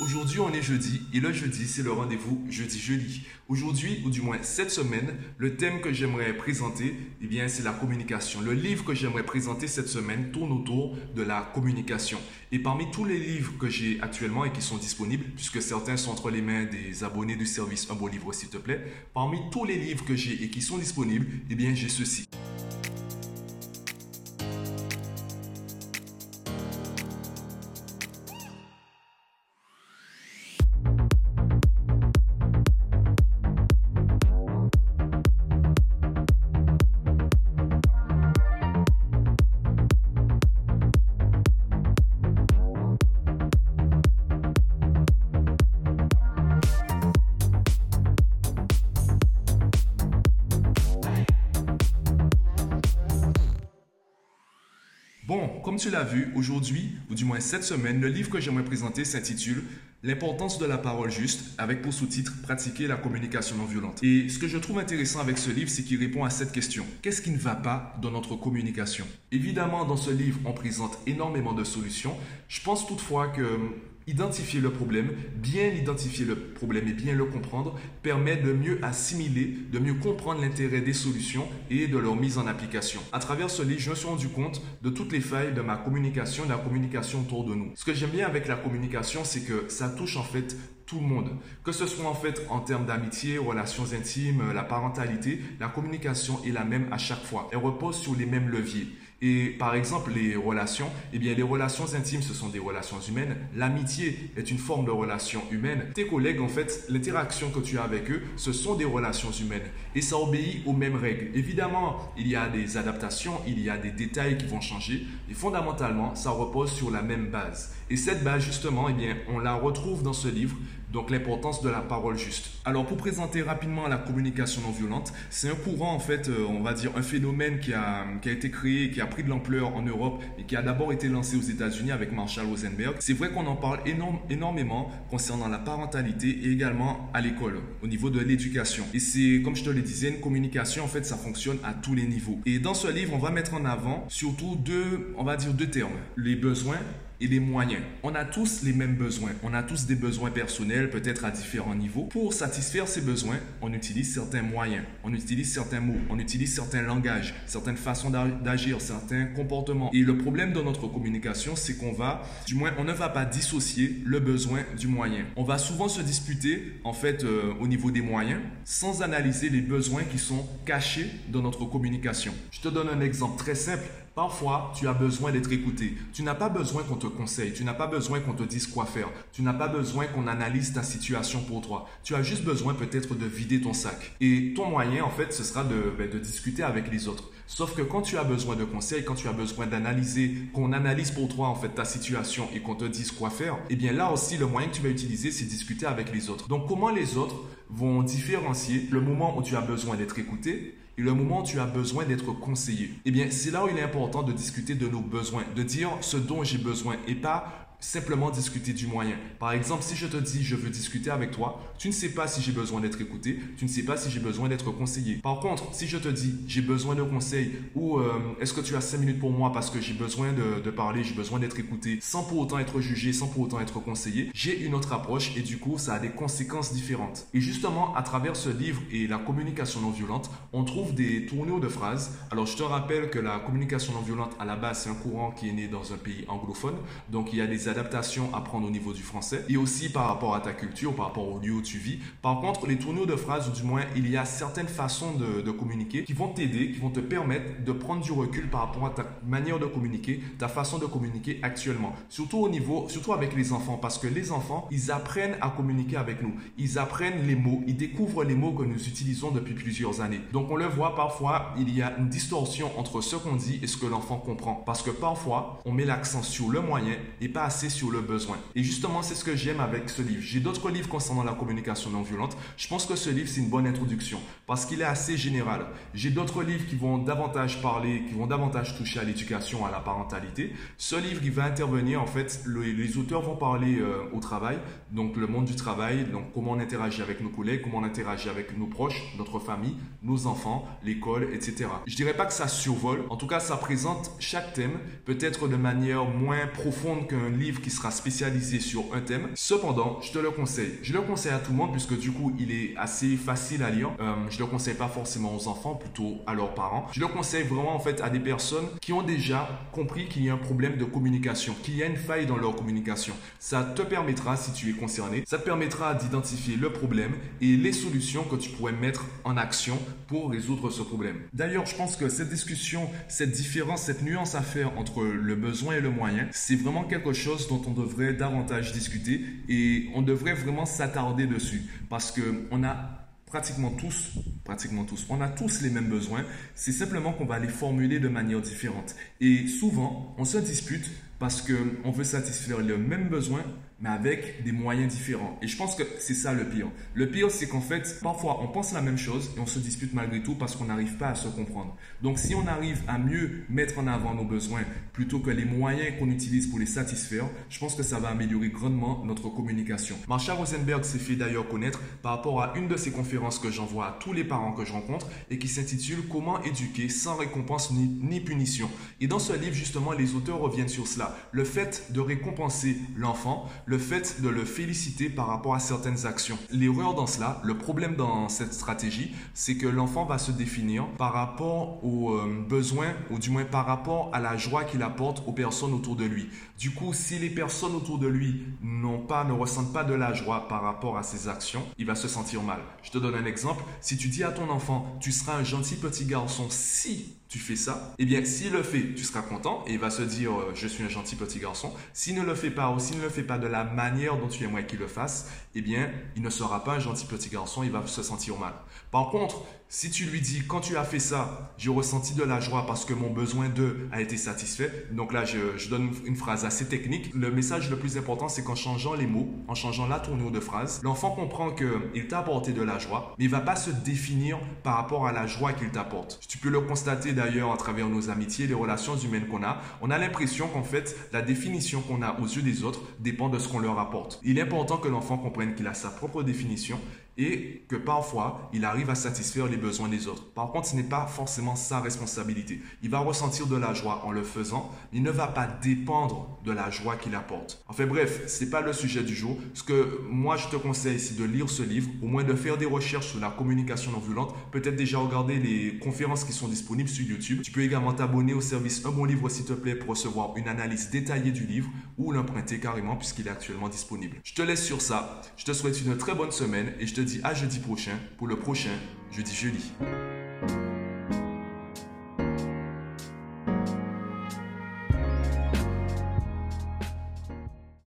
Aujourd'hui, on est jeudi et le jeudi, c'est le rendez-vous jeudi-jeudi. Aujourd'hui, ou du moins cette semaine, le thème que j'aimerais présenter, eh bien, c'est la communication. Le livre que j'aimerais présenter cette semaine tourne autour de la communication. Et parmi tous les livres que j'ai actuellement et qui sont disponibles, puisque certains sont entre les mains des abonnés du service Un beau livre, s'il te plaît, parmi tous les livres que j'ai et qui sont disponibles, eh bien, j'ai ceci. Comme tu l'as vu, aujourd'hui, ou du moins cette semaine, le livre que j'aimerais présenter s'intitule L'importance de la parole juste, avec pour sous-titre Pratiquer la communication non violente. Et ce que je trouve intéressant avec ce livre, c'est qu'il répond à cette question. Qu'est-ce qui ne va pas dans notre communication? Évidemment, dans ce livre, on présente énormément de solutions. Je pense toutefois que Identifier le problème, bien identifier le problème et bien le comprendre permet de mieux assimiler, de mieux comprendre l'intérêt des solutions et de leur mise en application. À travers ce livre, je me suis rendu compte de toutes les failles de ma communication, de la communication autour de nous. Ce que j'aime bien avec la communication, c'est que ça touche en fait tout le monde. Que ce soit en fait en termes d'amitié, relations intimes, la parentalité, la communication est la même à chaque fois. Elle repose sur les mêmes leviers. Et par exemple, les relations, eh bien, les relations intimes, ce sont des relations humaines. L'amitié est une forme de relation humaine. Tes collègues, en fait, l'interaction que tu as avec eux, ce sont des relations humaines. Et ça obéit aux mêmes règles. Évidemment, il y a des adaptations, il y a des détails qui vont changer. Et fondamentalement, ça repose sur la même base. Et cette base, justement, eh bien, on la retrouve dans ce livre donc l'importance de la parole juste. Alors pour présenter rapidement la communication non violente, c'est un courant en fait, euh, on va dire un phénomène qui a, qui a été créé, qui a pris de l'ampleur en Europe et qui a d'abord été lancé aux États-Unis avec Marshall Rosenberg. C'est vrai qu'on en parle énorme, énormément concernant la parentalité et également à l'école, au niveau de l'éducation. Et c'est, comme je te le disais, une communication en fait, ça fonctionne à tous les niveaux. Et dans ce livre, on va mettre en avant surtout deux, on va dire deux termes, les besoins et les moyens. On a tous les mêmes besoins. On a tous des besoins personnels, peut-être à différents niveaux. Pour satisfaire ces besoins, on utilise certains moyens, on utilise certains mots, on utilise certains langages, certaines façons d'agir, certains comportements. Et le problème de notre communication, c'est qu'on va, du moins, on ne va pas dissocier le besoin du moyen. On va souvent se disputer, en fait, euh, au niveau des moyens, sans analyser les besoins qui sont cachés dans notre communication. Je te donne un exemple très simple. Parfois, tu as besoin d'être écouté. Tu n'as pas besoin qu'on te conseille. Tu n'as pas besoin qu'on te dise quoi faire. Tu n'as pas besoin qu'on analyse ta situation pour toi. Tu as juste besoin peut-être de vider ton sac. Et ton moyen, en fait, ce sera de, ben, de discuter avec les autres. Sauf que quand tu as besoin de conseils, quand tu as besoin d'analyser, qu'on analyse pour toi en fait ta situation et qu'on te dise quoi faire, eh bien là aussi le moyen que tu vas utiliser c'est discuter avec les autres. Donc comment les autres vont différencier le moment où tu as besoin d'être écouté et le moment où tu as besoin d'être conseillé? Eh bien, c'est là où il est important de discuter de nos besoins, de dire ce dont j'ai besoin et pas simplement discuter du moyen. Par exemple, si je te dis je veux discuter avec toi, tu ne sais pas si j'ai besoin d'être écouté, tu ne sais pas si j'ai besoin d'être conseillé. Par contre, si je te dis j'ai besoin de conseils ou euh, est-ce que tu as 5 minutes pour moi parce que j'ai besoin de, parler, j'ai besoin d'être écouté sans pour autant être jugé, sans pour autant être conseillé, j'ai une autre approche et du coup ça a des conséquences différentes. Et justement, à travers ce livre et la communication non violente, on trouve des tournures de phrases. Alors je te rappelle que la communication non violente à la base c'est un courant qui est né dans un pays anglophone, donc il y a des adaptation à prendre au niveau du français et aussi par rapport à ta culture, par rapport au lieu où tu vis. Par contre, les tournures de phrases, ou du moins, il y a certaines façons de, communiquer qui vont t'aider, qui vont te permettre de prendre du recul par rapport à ta manière de communiquer, ta façon de communiquer actuellement. Surtout au niveau, surtout avec les enfants, parce que les enfants, ils apprennent à communiquer avec nous. Ils apprennent les mots, ils découvrent les mots que nous utilisons depuis plusieurs années. Donc on le voit parfois, il y a une distorsion entre ce qu'on dit et ce que l'enfant comprend. Parce que parfois, on met l'accent sur le moyen et pas assez sur le besoin. Et justement, c'est ce que j'aime avec ce livre. J'ai d'autres livres concernant la communication non violente. Je pense que ce livre, c'est une bonne introduction parce qu'il est assez général. J'ai d'autres livres qui vont davantage parler, qui vont davantage toucher à l'éducation, à la parentalité. Ce livre, il va intervenir, en fait, les auteurs vont parler euh, au travail, donc le monde du travail, donc comment on interagit avec nos collègues, comment on interagit avec nos proches, notre famille, nos enfants, l'école, etc. Je dirais pas que ça survole. En tout cas, ça présente chaque thème, peut-être de manière moins profonde qu'un livre qui sera spécialisé sur un thème. Cependant, je te le conseille. Je le conseille à tout le monde puisque du coup, il est assez facile à lire. Euh, je le conseille pas forcément aux enfants, plutôt à leurs parents. Je le conseille vraiment en fait à des personnes qui ont déjà compris qu'il y a un problème de communication, qu'il y a une faille dans leur communication. Ça te permettra, si tu es concerné, ça te permettra d'identifier le problème et les solutions que tu pourrais mettre en action pour résoudre ce problème. D'ailleurs, je pense que cette discussion, cette différence, cette nuance à faire entre le besoin et le moyen, c'est vraiment quelque chose dont on devrait davantage discuter et on devrait vraiment s'attarder dessus parce que on a pratiquement tous, pratiquement tous, on a tous les mêmes besoins, c'est simplement qu'on va les formuler de manière différente. Et souvent, on se dispute parce qu'on veut satisfaire le même besoin mais avec des moyens différents. Et je pense que c'est ça le pire. Le pire, c'est qu'en fait, parfois, on pense la même chose et on se dispute malgré tout parce qu'on n'arrive pas à se comprendre. Donc, si on arrive à mieux mettre en avant nos besoins plutôt que les moyens qu'on utilise pour les satisfaire, je pense que ça va améliorer grandement notre communication. Marsha Rosenberg s'est fait d'ailleurs connaître par rapport à une de ses conférences que j'envoie à tous les parents que je rencontre et qui s'intitule Comment éduquer sans récompense ni, ni punition. Et dans ce livre, justement, les auteurs reviennent sur cela. Le fait de récompenser l'enfant, le fait de le féliciter par rapport à certaines actions. L'erreur dans cela, le problème dans cette stratégie, c'est que l'enfant va se définir par rapport aux euh, besoins, ou du moins par rapport à la joie qu'il apporte aux personnes autour de lui. Du coup, si les personnes autour de lui n'ont pas, ne ressentent pas de la joie par rapport à ses actions, il va se sentir mal. Je te donne un exemple. Si tu dis à ton enfant, tu seras un gentil petit garçon si tu fais ça, eh bien, s'il le fait, tu seras content et il va se dire, euh, je suis un gentil petit garçon. S'il ne le fait pas ou s'il ne le fait pas de la manière dont tu aimerais qu'il le fasse, eh bien, il ne sera pas un gentil petit garçon, il va se sentir mal. Par contre, si tu lui dis, quand tu as fait ça, j'ai ressenti de la joie parce que mon besoin d'eux a été satisfait. Donc là, je, donne une phrase assez technique. Le message le plus important, c'est qu'en changeant les mots, en changeant la tournure de phrase, l'enfant comprend qu'il t'a apporté de la joie, mais il va pas se définir par rapport à la joie qu'il t'apporte. Tu peux le constater d'ailleurs à travers nos amitiés, les relations humaines qu'on a. On a l'impression qu'en fait, la définition qu'on a aux yeux des autres dépend de ce qu'on leur apporte. Il est important que l'enfant comprenne qu'il a sa propre définition et que parfois il arrive à satisfaire les besoins des autres. Par contre, ce n'est pas forcément sa responsabilité. Il va ressentir de la joie en le faisant, mais il ne va pas dépendre de la joie qu'il apporte. Enfin bref, ce n'est pas le sujet du jour. Ce que moi je te conseille, c'est de lire ce livre, au moins de faire des recherches sur la communication non violente, peut-être déjà regarder les conférences qui sont disponibles sur YouTube. Tu peux également t'abonner au service Un bon livre s'il te plaît pour recevoir une analyse détaillée du livre ou l'emprunter carrément puisqu'il est actuellement disponible. Je te laisse sur ça. Je te souhaite une très bonne semaine et je te à jeudi prochain pour le prochain Jeudi Jeudi.